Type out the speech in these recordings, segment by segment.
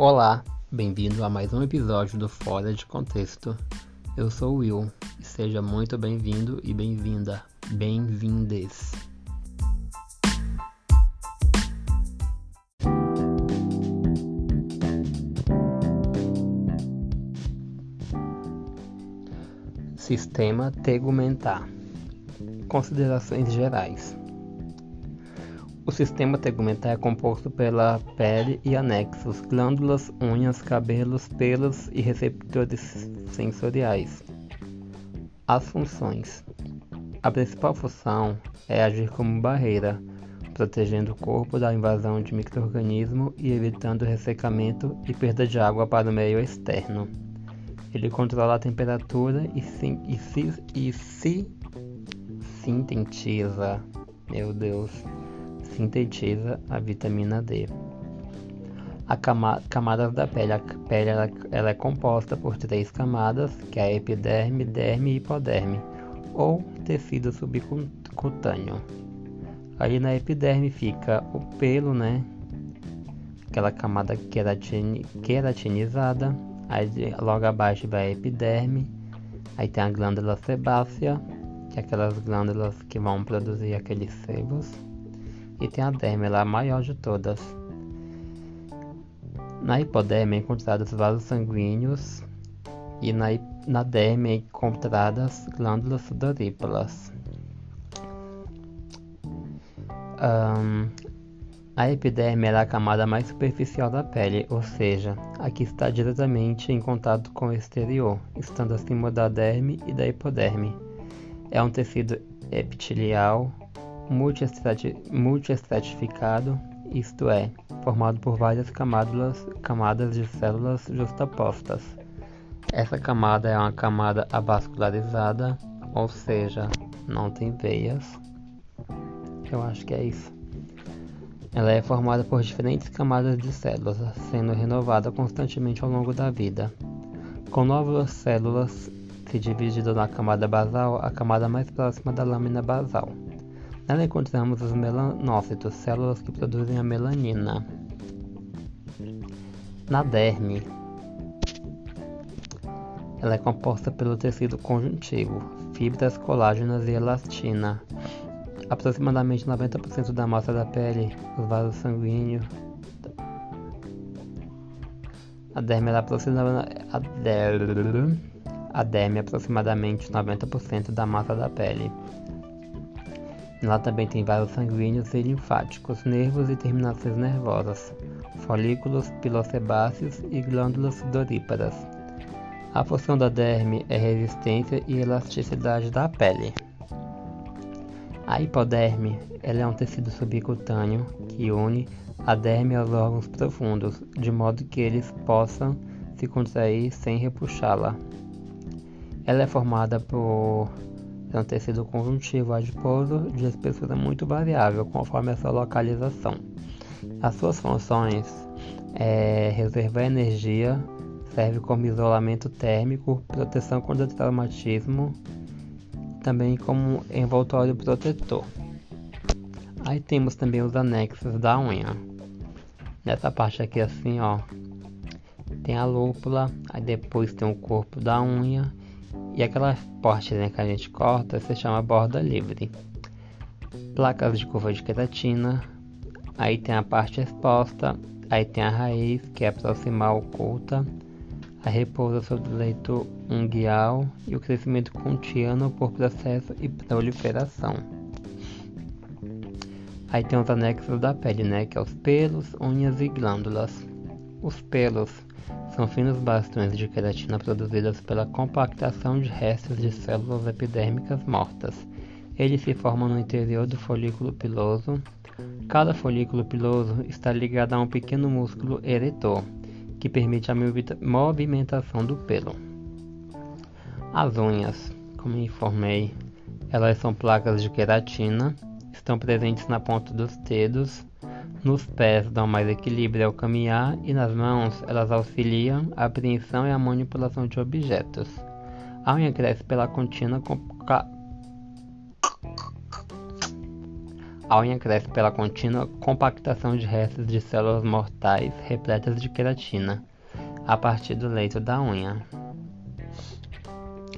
Olá, bem-vindo a mais um episódio do Fora de Contexto. Eu sou o Will e seja muito bem-vindo e bem-vinda, bem-vindes. Sistema tegumentar. Considerações gerais. O sistema tegumentar é composto pela pele e anexos, glândulas, unhas, cabelos, pelos e receptores sensoriais. As funções: A principal função é agir como barreira, protegendo o corpo da invasão de microorganismos e evitando ressecamento e perda de água para o meio externo. Ele controla a temperatura e, sim, e, se, e se sintetiza, meu Deus, sintetiza a vitamina D. A cama camada da pele, a pele ela, ela, é composta por três camadas, que é a epiderme, derme e hipoderme, ou tecido subcutâneo. Ali na epiderme fica o pelo, né? Aquela camada queratin queratinizada. Aí logo abaixo vai a epiderme. Aí tem a glândula sebácea, que é aquelas glândulas que vão produzir aqueles sebos e tem a derme, a maior de todas. Na hipoderme é encontrados vasos sanguíneos e na, na derme é encontradas glândulas sudoríparas. Um, a epiderme é a camada mais superficial da pele, ou seja, a que está diretamente em contato com o exterior, estando acima da derme e da hipoderme. É um tecido epitelial multiestratificado, isto é, formado por várias camadas, camadas de células justapostas. Essa camada é uma camada avascularizada, ou seja, não tem veias. Eu acho que é isso. Ela é formada por diferentes camadas de células, sendo renovada constantemente ao longo da vida. Com novas células se dividindo na camada basal, a camada mais próxima da lâmina basal. Nela encontramos os melanócitos, células que produzem a melanina. Na derme, ela é composta pelo tecido conjuntivo, fibras colágenas e elastina. Aproximadamente 90% da massa da pele, os vasos sanguíneos. A derme, ela aproximada, a, derme, a derme é aproximadamente 90% da massa da pele. Lá também tem vasos sanguíneos e linfáticos, nervos e terminações nervosas, folículos pilosebáceos e glândulas sudoríparas. A função da derme é resistência e elasticidade da pele. A hipoderme é um tecido subcutâneo que une a derme aos órgãos profundos, de modo que eles possam se contrair sem repuxá-la. Ela é formada por é um tecido conjuntivo adiposo de espessura muito variável conforme a sua localização. As suas funções é reservar energia, serve como isolamento térmico, proteção contra traumatismo, também como envoltório protetor. Aí temos também os anexos da unha. Nessa parte aqui assim, ó, tem a lúpula, aí depois tem o corpo da unha e aquela parte né, que a gente corta se chama borda livre. Placas de curva de queratina. Aí tem a parte exposta. Aí tem a raiz, que é proximal oculta. A repousa sobre o leito unguial e o crescimento contínuo por processo e proliferação. Aí tem os anexos da pele, né? Que é os pelos, unhas e glândulas. Os pelos são finos bastões de queratina produzidos pela compactação de restos de células epidérmicas mortas. Eles se formam no interior do folículo piloso. Cada folículo piloso está ligado a um pequeno músculo eretor, que permite a movimentação do pelo. As unhas, como informei, elas são placas de queratina, estão presentes na ponta dos dedos nos pés dão mais equilíbrio ao caminhar e nas mãos elas auxiliam a apreensão e a manipulação de objetos. A unha cresce pela contínua A unha cresce pela contínua compactação de restos de células mortais repletas de queratina a partir do leito da unha.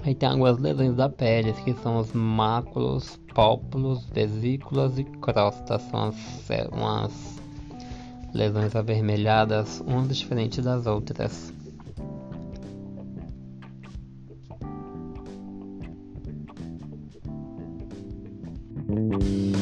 Aí tem algumas lesões da pele, que são os máculos, pópulos, vesículas e crostas. São as, umas lesões avermelhadas, umas diferentes das outras. Música